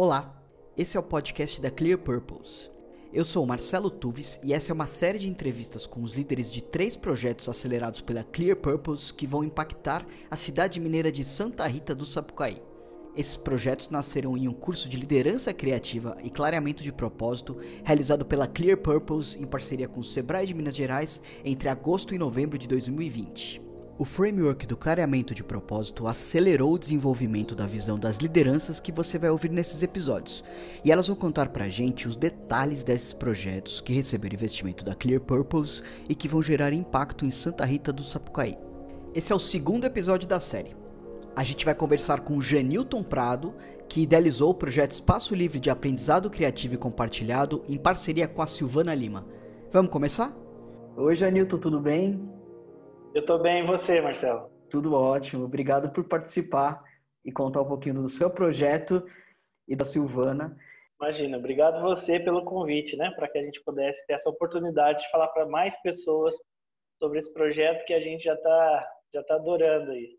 Olá, esse é o podcast da Clear Purpose. Eu sou Marcelo Tuves e essa é uma série de entrevistas com os líderes de três projetos acelerados pela Clear Purpose que vão impactar a cidade mineira de Santa Rita do Sapucaí. Esses projetos nasceram em um curso de liderança criativa e clareamento de propósito realizado pela Clear Purpose em parceria com o Sebrae de Minas Gerais entre agosto e novembro de 2020. O framework do clareamento de propósito acelerou o desenvolvimento da visão das lideranças que você vai ouvir nesses episódios, e elas vão contar pra gente os detalhes desses projetos que receberam investimento da Clear Purpose e que vão gerar impacto em Santa Rita do Sapucaí. Esse é o segundo episódio da série. A gente vai conversar com o Janilton Prado, que idealizou o projeto Espaço Livre de Aprendizado Criativo e Compartilhado em parceria com a Silvana Lima. Vamos começar? Oi, Janilton, tudo bem? Eu estou bem, e você, Marcelo? Tudo ótimo. Obrigado por participar e contar um pouquinho do seu projeto e da Silvana. Imagina, obrigado você pelo convite, né, para que a gente pudesse ter essa oportunidade de falar para mais pessoas sobre esse projeto que a gente já está já tá adorando aí.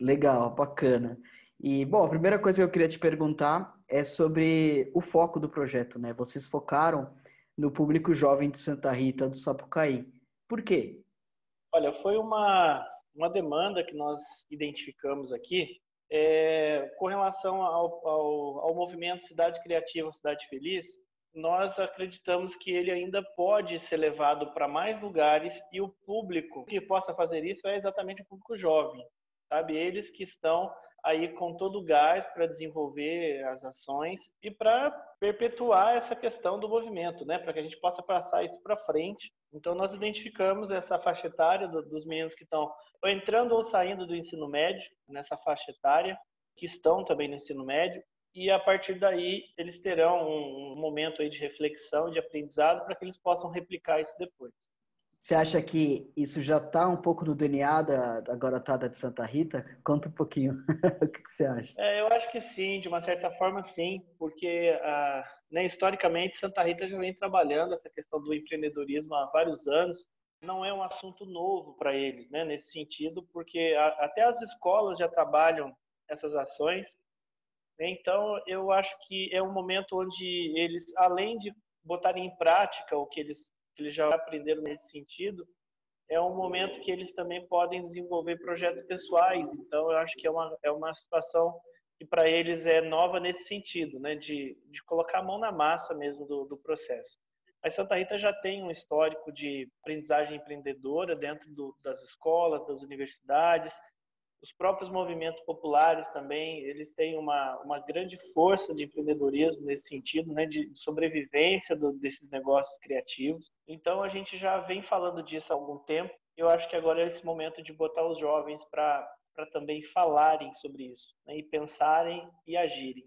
Legal, bacana. E, bom, a primeira coisa que eu queria te perguntar é sobre o foco do projeto, né? Vocês focaram no público jovem de Santa Rita do Sapucaí. Por quê? Olha, foi uma, uma demanda que nós identificamos aqui é, com relação ao, ao, ao movimento Cidade Criativa, Cidade Feliz. Nós acreditamos que ele ainda pode ser levado para mais lugares e o público que possa fazer isso é exatamente o público jovem, sabe? Eles que estão aí com todo o gás para desenvolver as ações e para perpetuar essa questão do movimento, né? Para que a gente possa passar isso para frente. Então nós identificamos essa faixa etária do, dos meninos que estão entrando ou saindo do ensino médio nessa faixa etária, que estão também no ensino médio e a partir daí eles terão um, momento aí de reflexão, de aprendizado para que eles possam replicar isso depois. Você acha que isso já está um pouco no DNA da, da garotada de Santa Rita? Conta um pouquinho. o que, que, você acha? É, eu acho que sim, de uma certa forma sim, porque ah, né, historicamente Santa Rita já vem trabalhando essa questão do empreendedorismo há vários anos. Não é um assunto novo para eles, né, nesse sentido, porque a, até as escolas já trabalham essas ações. Então, eu acho que é um momento onde eles, além de botarem em prática o que eles que eles já aprenderam nesse sentido, é um momento que eles também podem desenvolver projetos pessoais. Então, eu acho que é uma, é uma situação que para eles é nova nesse sentido, né? de, de colocar a mão na massa mesmo do, do processo. Mas Santa Rita já tem um histórico de aprendizagem empreendedora dentro do, das escolas, das universidades, os próprios movimentos populares também, eles têm uma, uma grande força de empreendedorismo nesse sentido, né, de, sobrevivência do, desses negócios criativos. Então, a gente já vem falando disso há algum tempo. Eu acho que agora é esse momento de botar os jovens para também falarem sobre isso, né, e pensarem e agirem.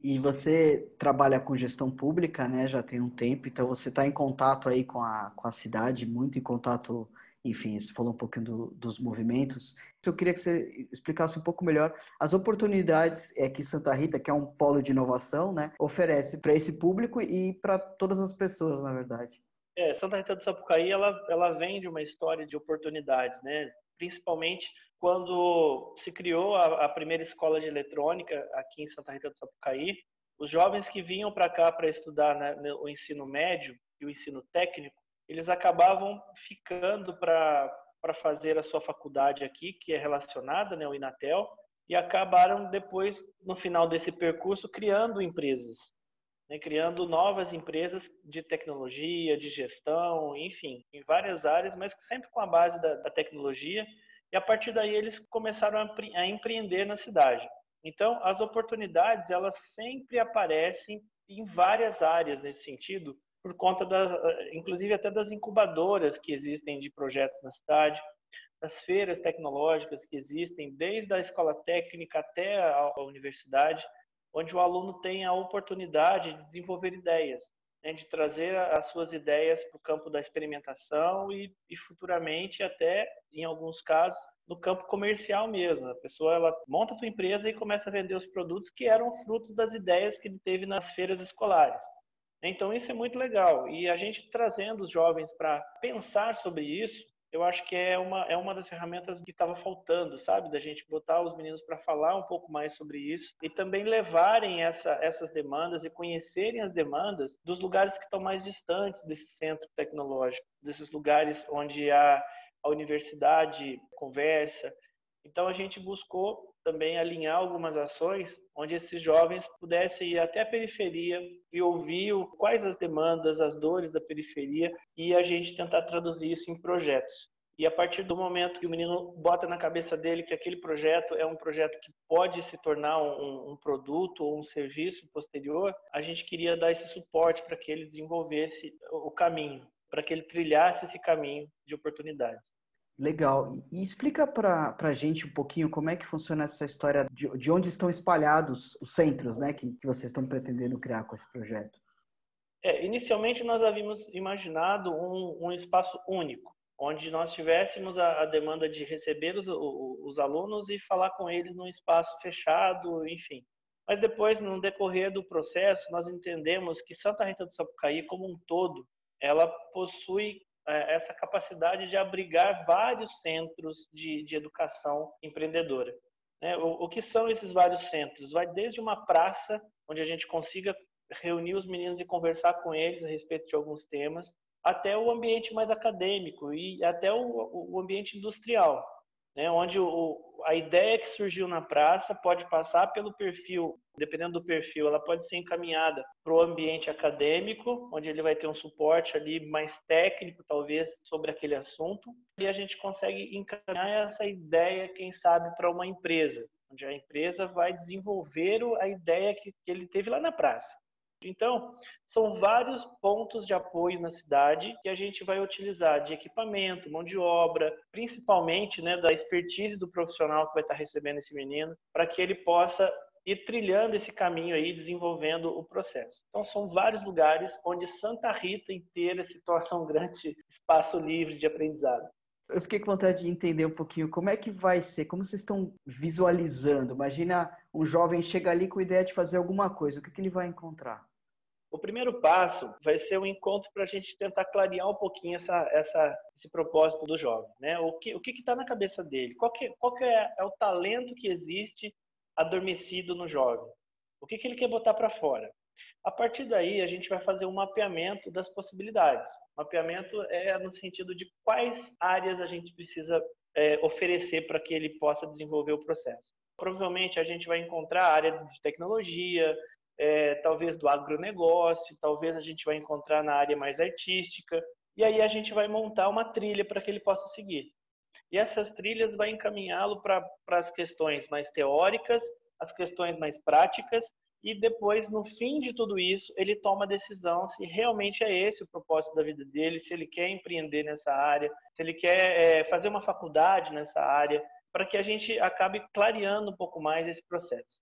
E você trabalha com gestão pública, né? Já tem um tempo, então você está em contato aí com a, com a cidade, muito em contato enfim, você falou um pouquinho do, dos movimentos. Eu queria que você explicasse um pouco melhor as oportunidades é, que Santa Rita, que é um polo de inovação, né, oferece para esse público e para todas as pessoas, na verdade. É, Santa Rita do Sapucaí, ela, ela vem de uma história de oportunidades, né? Principalmente quando se criou a, a primeira escola de eletrônica aqui em Santa Rita do Sapucaí, os jovens que vinham para cá para estudar né, o ensino médio e o ensino técnico, eles acabavam ficando para fazer a sua faculdade aqui, que é relacionada, né, o Inatel, e acabaram depois, no final desse percurso, criando empresas, né, criando novas empresas de tecnologia, de gestão, enfim, em várias áreas, mas sempre com a base da, da tecnologia. E a partir daí eles começaram a, a empreender na cidade. Então, as oportunidades elas sempre aparecem em várias áreas nesse sentido, por conta da, inclusive até das incubadoras que existem de projetos na cidade, das feiras tecnológicas que existem, desde a escola técnica até a, a universidade, onde o aluno tem a oportunidade de desenvolver ideias, né, de trazer as suas ideias para o campo da experimentação e, e, futuramente até, em alguns casos, no campo comercial mesmo. A pessoa ela monta a sua empresa e começa a vender os produtos que eram frutos das ideias que ele teve nas feiras escolares. Então, isso é muito legal. E a gente trazendo os jovens para pensar sobre isso, eu acho que é uma, é uma das ferramentas que estava faltando, sabe? Da gente botar os meninos para falar um pouco mais sobre isso e também levarem essa, essas demandas e conhecerem as demandas dos lugares que estão mais distantes desse centro tecnológico, desses lugares onde a, a universidade conversa. Então a gente buscou também alinhar algumas ações onde esses jovens pudessem ir até a periferia e ouvir quais as demandas, as dores da periferia e a gente tentar traduzir isso em projetos. E a partir do momento que o menino bota na cabeça dele que aquele projeto é um projeto que pode se tornar um, um produto ou um serviço posterior, a gente queria dar esse suporte para que ele desenvolvesse o caminho, para que ele trilhasse esse caminho de oportunidades. Legal. E explica para a gente um pouquinho como é que funciona essa história de, de onde estão espalhados os centros né, que, que vocês estão pretendendo criar com esse projeto. É, inicialmente, nós havíamos imaginado um, um espaço único, onde nós tivéssemos a, a demanda de receber os, os, alunos e falar com eles num espaço fechado, enfim. Mas depois, no decorrer do processo, nós entendemos que Santa Rita do Sapucaí, como um todo, ela possui essa capacidade de abrigar vários centros de, de educação empreendedora. Né? O, o, que são esses vários centros? Vai desde uma praça, onde a gente consiga reunir os meninos e conversar com eles a respeito de alguns temas, até o ambiente mais acadêmico e até o, o ambiente industrial, né? onde o, a ideia que surgiu na praça pode passar pelo perfil dependendo do perfil, ela pode ser encaminhada para o ambiente acadêmico, onde ele vai ter um suporte ali mais técnico, talvez, sobre aquele assunto, e a gente consegue encaminhar essa ideia, quem sabe, para uma empresa, onde a empresa vai desenvolver a ideia que, que ele teve lá na praça. Então, são vários pontos de apoio na cidade que a gente vai utilizar de equipamento, mão de obra, principalmente né, da expertise do profissional que vai estar recebendo esse menino, para que ele possa e trilhando esse caminho aí, desenvolvendo o processo. Então, são vários lugares onde Santa Rita inteira se torna um grande espaço livre de aprendizado. Eu fiquei com vontade de entender um pouquinho como é que vai ser, como vocês estão visualizando. Imagina um jovem chega ali com a ideia de fazer alguma coisa, o que, que ele vai encontrar? O primeiro passo vai ser um encontro para a gente tentar clarear um pouquinho essa, essa, esse propósito do jovem. Né? O que o está na cabeça dele? Qual, que, qual que é, é o talento que existe adormecido no jovem. O que, que ele quer botar para fora? A partir daí, a gente vai fazer um mapeamento das possibilidades. Mapeamento é no sentido de quais áreas a gente precisa é, oferecer para que ele possa desenvolver o processo. Provavelmente a gente vai encontrar a área de tecnologia, é, talvez do agronegócio, talvez a gente vai encontrar na área mais artística, e aí a gente vai montar uma trilha para que ele possa seguir. E essas trilhas vai encaminhá-lo para as questões mais teóricas, as questões mais práticas, e depois, no fim de tudo isso, ele toma a decisão se realmente é esse o propósito da vida dele, se ele quer empreender nessa área, se ele quer é, fazer uma faculdade nessa área, para que a gente acabe clareando um pouco mais esse processo.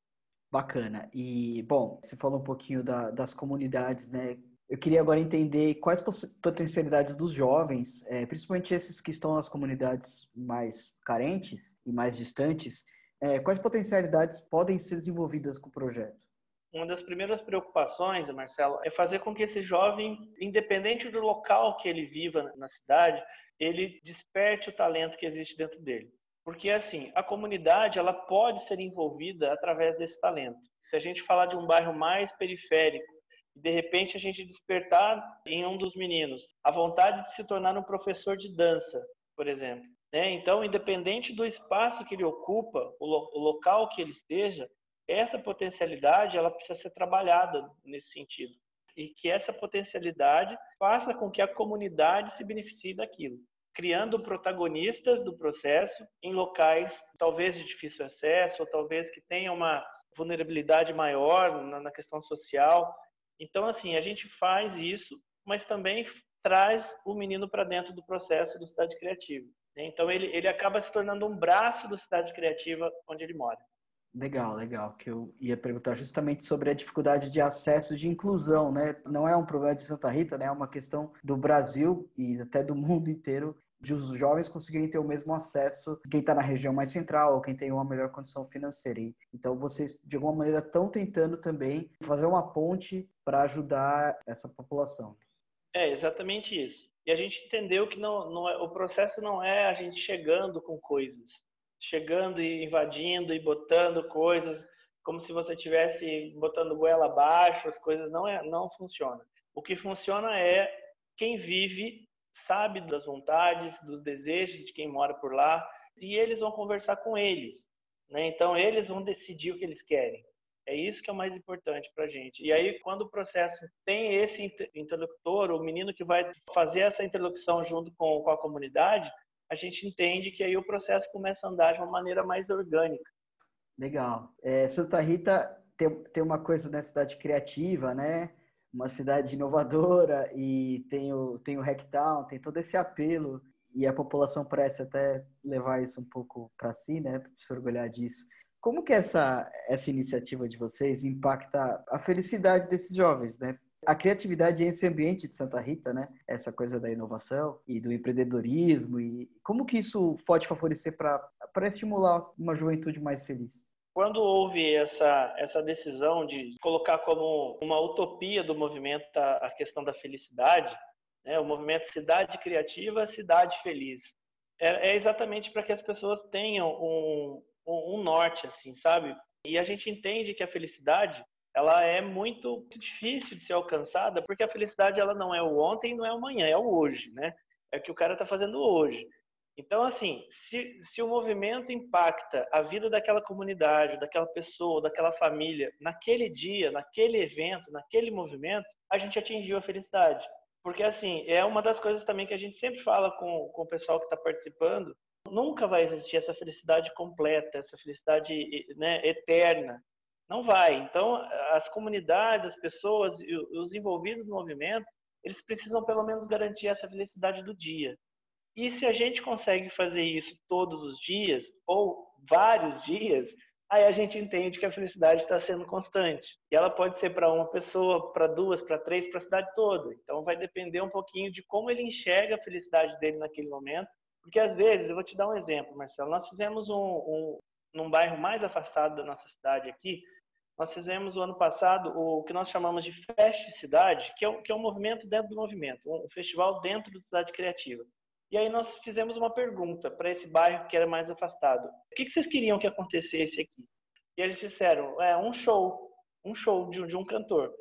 Bacana. E, bom, você falou um pouquinho da, das comunidades, né? Eu queria agora entender quais potencialidades dos jovens, é, principalmente esses que estão nas comunidades mais carentes e mais distantes, é, quais potencialidades podem ser desenvolvidas com o projeto? Uma das primeiras preocupações, Marcelo, é fazer com que esse jovem, independente do local que ele viva na cidade, ele desperte o talento que existe dentro dele. Porque assim, a comunidade ela pode ser envolvida através desse talento. Se a gente falar de um bairro mais periférico, e de repente a gente despertar em um dos meninos a vontade de se tornar um professor de dança, por exemplo. Né? Então, independente do espaço que ele ocupa, o, lo o local que ele esteja, essa potencialidade ela precisa ser trabalhada nesse sentido e que essa potencialidade faça com que a comunidade se beneficie daquilo, criando protagonistas do processo em locais talvez de difícil acesso ou talvez que tenham uma vulnerabilidade maior na questão social, então, assim, a gente faz isso, mas também traz o menino para dentro do processo do Cidade Criativa. Né? Então, ele, ele acaba se tornando um braço do Cidade Criativa onde ele mora. Legal, legal. Que eu ia perguntar justamente sobre a dificuldade de acesso de inclusão, né? Não é um problema de Santa Rita, né? É uma questão do Brasil e até do mundo inteiro de os jovens conseguirem ter o mesmo acesso quem está na região mais central ou quem tem uma melhor condição financeira. Então, vocês, de alguma maneira, estão tentando também fazer uma ponte para ajudar essa população. É exatamente isso. E a gente entendeu que não, não é, o processo não é a gente chegando com coisas, chegando e invadindo e botando coisas como se você estivesse botando goela abaixo, as coisas não é, não funciona. O que funciona é quem vive sabe das vontades, dos desejos de quem mora por lá e eles vão conversar com eles. Né? Então eles vão decidir o que eles querem. É isso que é o mais importante para a gente. E aí, quando o processo tem esse interlocutor, o menino que vai fazer essa interlocução junto com, com a comunidade, a gente entende que aí o processo começa a andar de uma maneira mais orgânica. Legal. É, Santa Rita tem, tem uma coisa na cidade criativa, né? Uma cidade inovadora e tem o, tem o Hacktown, tem todo esse apelo e a população parece até levar isso um pouco para si, né? Se orgulhar disso. Como que essa, essa iniciativa de vocês impacta a felicidade desses jovens, né? A criatividade é esse ambiente de Santa Rita, né? Essa coisa da inovação e do empreendedorismo e como que isso pode favorecer para para estimular uma juventude mais feliz? Quando houve essa, essa decisão de colocar como uma utopia do movimento a, questão da felicidade, né, o movimento Cidade Criativa, Cidade Feliz, é, é exatamente para que as pessoas tenham um, um, norte, assim, sabe? E a gente entende que a felicidade ela é muito difícil de ser alcançada, porque a felicidade ela não é o ontem, não é o amanhã, é o hoje, né? É o que o cara está fazendo hoje. Então, assim, se, se o movimento impacta a vida daquela comunidade, daquela pessoa, daquela família, naquele dia, naquele evento, naquele movimento, a gente atingiu a felicidade. Porque, assim, é uma das coisas também que a gente sempre fala com, com o pessoal que está participando, Nunca vai existir essa felicidade completa, essa felicidade né, eterna. Não vai. Então, as comunidades, as pessoas, os envolvidos no movimento, eles precisam pelo menos garantir essa felicidade do dia. E se a gente consegue fazer isso todos os dias, ou vários dias, aí a gente entende que a felicidade está sendo constante. E ela pode ser para uma pessoa, para duas, para três, para a cidade toda. Então vai depender um pouquinho de como ele enxerga a felicidade dele naquele momento porque às vezes, eu vou te dar um exemplo, Marcelo, nós fizemos um, um num bairro mais afastado da nossa cidade aqui, nós fizemos o ano passado o que nós chamamos de Fest Cidade, que é, que é um movimento dentro do movimento, um festival dentro da cidade criativa. E aí nós fizemos uma pergunta para esse bairro que era mais afastado. O que, que vocês queriam que acontecesse aqui? E eles disseram, é um show, um show de, de um cantor.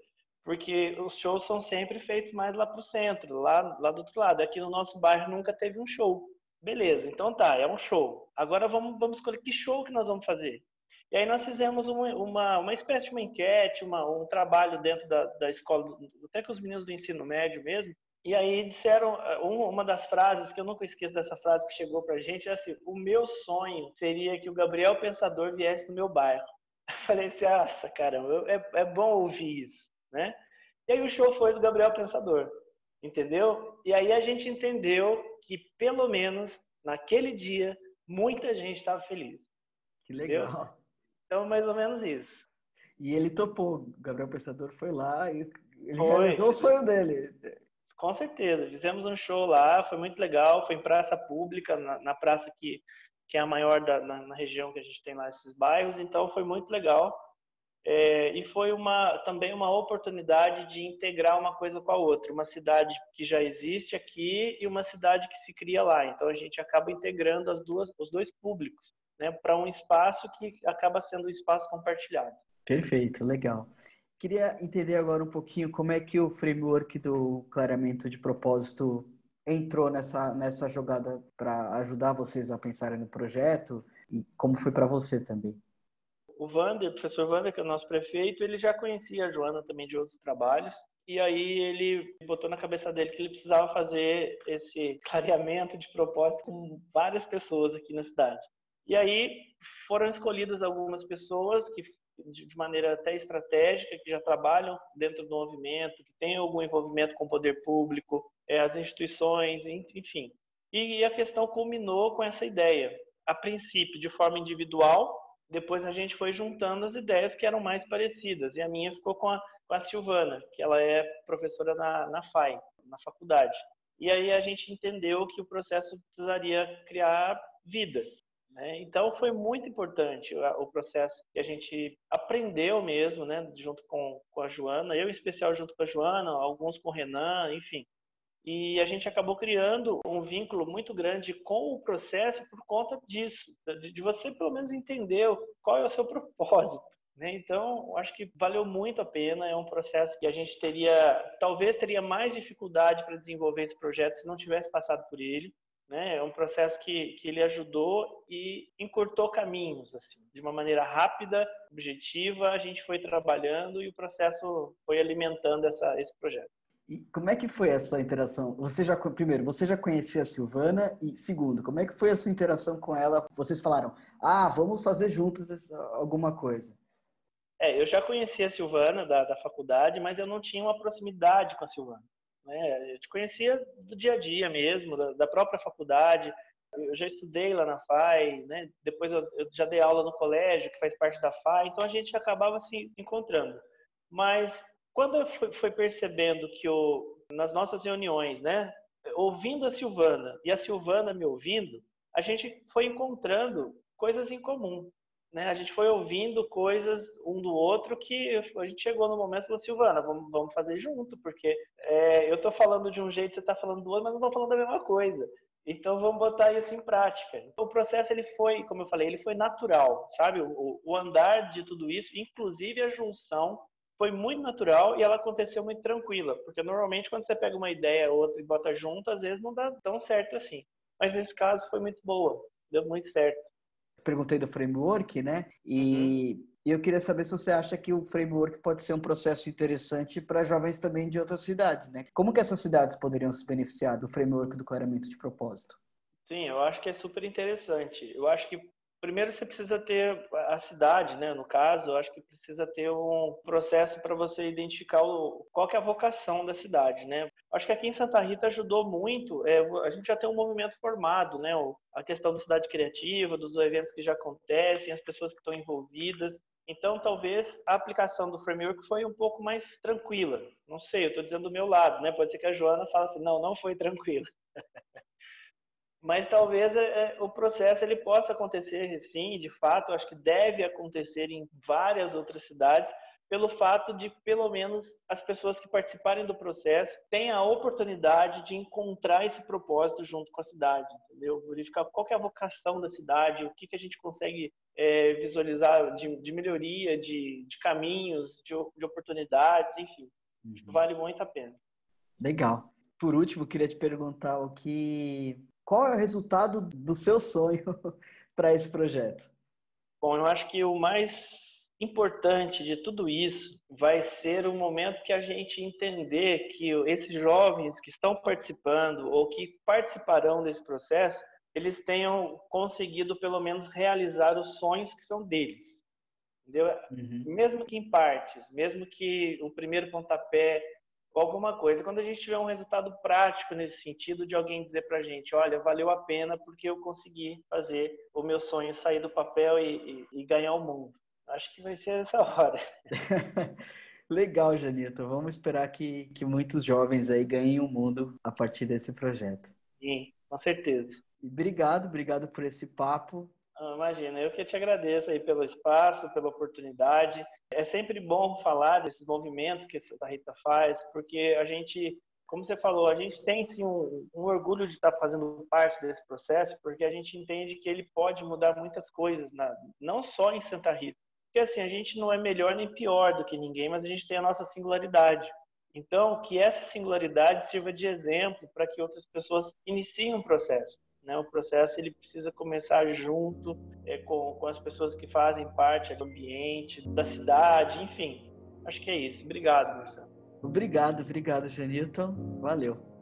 Porque os shows são sempre feitos mais lá para o centro, lá, lá do outro lado. Aqui no nosso bairro nunca teve um show. Beleza, então tá, é um show. Agora vamos, vamos escolher que show que nós vamos fazer. E aí nós fizemos uma, uma, uma espécie de uma enquete, uma, um trabalho dentro da, da escola, até com os meninos do ensino médio mesmo. E aí disseram, uma das frases, que eu nunca esqueço dessa frase que chegou pra gente, é assim, o meu sonho seria que o Gabriel Pensador viesse no meu bairro. Eu falei assim, nossa, caramba, é, é bom ouvir isso, né? E aí o show foi do Gabriel Pensador, entendeu? E aí a gente entendeu que pelo menos naquele dia muita gente estava feliz. Que legal. Entendeu? Então, mais ou menos isso. E ele topou. O Gabriel Pensador foi lá e ele foi. realizou o sonho dele. Com certeza. Fizemos um show lá, foi muito legal. Foi em praça pública, na, na praça que, que é a maior da, na, na, região que a gente tem lá, esses bairros. Então, foi muito legal. É, e foi uma, também uma oportunidade de integrar uma coisa com a outra, uma cidade que já existe aqui e uma cidade que se cria lá. Então a gente acaba integrando as duas, os dois públicos, né, para um espaço que acaba sendo um espaço compartilhado. Perfeito, legal. Queria entender agora um pouquinho como é que o framework do clareamento de propósito entrou nessa, nessa jogada para ajudar vocês a pensarem no projeto e como foi para você também o Vander, o professor Vander, que é o nosso prefeito, ele já conhecia a Joana também de outros trabalhos. E aí ele botou na cabeça dele que ele precisava fazer esse clareamento de propósito com várias pessoas aqui na cidade. E aí foram escolhidas algumas pessoas que de maneira até estratégica, que já trabalham dentro do movimento, que têm algum envolvimento com o poder público, é, as instituições, enfim. E a questão culminou com essa ideia. A princípio, de forma individual, depois a gente foi juntando as ideias que eram mais parecidas. E a minha ficou com a, com a Silvana, que ela é professora na, na FAI, na faculdade. E aí a gente entendeu que o processo precisaria criar vida. Né? Então foi muito importante o processo que a gente aprendeu mesmo, né? junto com, com a Joana, eu em especial junto com a Joana, alguns com o Renan, enfim. E a gente acabou criando um vínculo muito grande com o processo por conta disso, de você pelo menos entender qual é o seu propósito. Né? Então, acho que valeu muito a pena. É um processo que a gente teria, talvez teria mais dificuldade para desenvolver esse projeto se não tivesse passado por ele. Né? É um processo que, que ele ajudou e encurtou caminhos, assim, de uma maneira rápida, objetiva. A gente foi trabalhando e o processo foi alimentando essa, esse projeto. E como é que foi a sua interação? Você já primeiro, você já conhecia a Silvana e segundo, como é que foi a sua interação com ela? Vocês falaram: "Ah, vamos fazer juntos alguma coisa". É, eu já conhecia a Silvana da, da faculdade, mas eu não tinha uma proximidade com a Silvana. Né? Eu te conhecia do dia a dia mesmo, da, da própria faculdade. Eu já estudei lá na FAI, né? Depois eu, eu já dei aula no colégio, que faz parte da FAI, então a gente acabava se encontrando. Mas quando eu fui percebendo que o, nas nossas reuniões, né, ouvindo a Silvana e a Silvana me ouvindo, a gente foi encontrando coisas em comum. Né? A gente foi ouvindo coisas um do outro que a gente chegou no momento e falou, Silvana, vamos, vamos fazer junto, porque é, eu estou falando de um jeito, você está falando do outro, mas não estamos falando da mesma coisa. Então vamos botar isso em prática. Então, o processo ele foi, como eu falei, ele foi natural, sabe? O, o andar de tudo isso, inclusive a junção foi muito natural e ela aconteceu muito tranquila, porque normalmente quando você pega uma ideia ou outra e bota junto, às vezes não dá tão certo assim. Mas nesse caso foi muito boa, deu muito certo. Perguntei do framework, né? E uhum. eu queria saber se você acha que o framework pode ser um processo interessante para jovens também de outras cidades, né? Como que essas cidades poderiam se beneficiar do framework do clareamento de propósito? Sim, eu acho que é super interessante. Eu acho que Primeiro você precisa ter a cidade, né? No caso, eu acho que precisa ter um processo para você identificar o, qual é a vocação da cidade, né? Acho que aqui em Santa Rita ajudou muito. É, a gente já tem um movimento formado, né? A questão da cidade criativa, dos eventos que já acontecem, as pessoas que estão envolvidas. Então, talvez a aplicação do framework foi um pouco mais tranquila. Não sei, eu estou dizendo do meu lado, né? Pode ser que a Joana fale assim, não, não foi tranquila. Mas talvez é, é, o processo ele possa acontecer sim, de fato, acho que deve acontecer em várias outras cidades, pelo fato de pelo menos as pessoas que participarem do processo tenham a oportunidade de encontrar esse propósito junto com a cidade, entendeu? Verificar qual é a vocação da cidade, o que, que a gente consegue é, visualizar de, de melhoria, de, de caminhos, de, de, oportunidades, enfim, uhum. vale muito a pena. Legal. Por último, queria te perguntar o que qual é o resultado do seu sonho para esse projeto? Bom, eu acho que o mais importante de tudo isso vai ser o momento que a gente entender que esses jovens que estão participando ou que participarão desse processo, eles tenham conseguido pelo menos realizar os sonhos que são deles. Entendeu? Uhum. Mesmo que em partes, mesmo que o primeiro pontapé alguma coisa. Quando a gente tiver um resultado prático nesse sentido, de alguém dizer para a gente, olha, valeu a pena porque eu consegui fazer o meu sonho sair do papel e, e, e ganhar o mundo. Acho que vai ser essa hora. Legal, Janita. Vamos esperar que, que muitos jovens aí ganhem o mundo a partir desse projeto. Sim, com certeza. obrigado, obrigado por esse papo. Ah, imagina, eu que te agradeço aí pelo espaço, pela oportunidade. É sempre bom falar desses movimentos que a Santa Rita faz, porque a gente, como você falou, a gente tem sim um, um, orgulho de estar fazendo parte desse processo, porque a gente entende que ele pode mudar muitas coisas, na, não só em Santa Rita. Porque assim, a gente não é melhor nem pior do que ninguém, mas a gente tem a nossa singularidade. Então, que essa singularidade sirva de exemplo para que outras pessoas iniciem um processo. Né? O processo ele precisa começar junto é, com, com as pessoas que fazem parte do ambiente, da cidade, enfim. Acho que é isso. Obrigado, Marcelo. Obrigado, obrigado, Janilton. Valeu.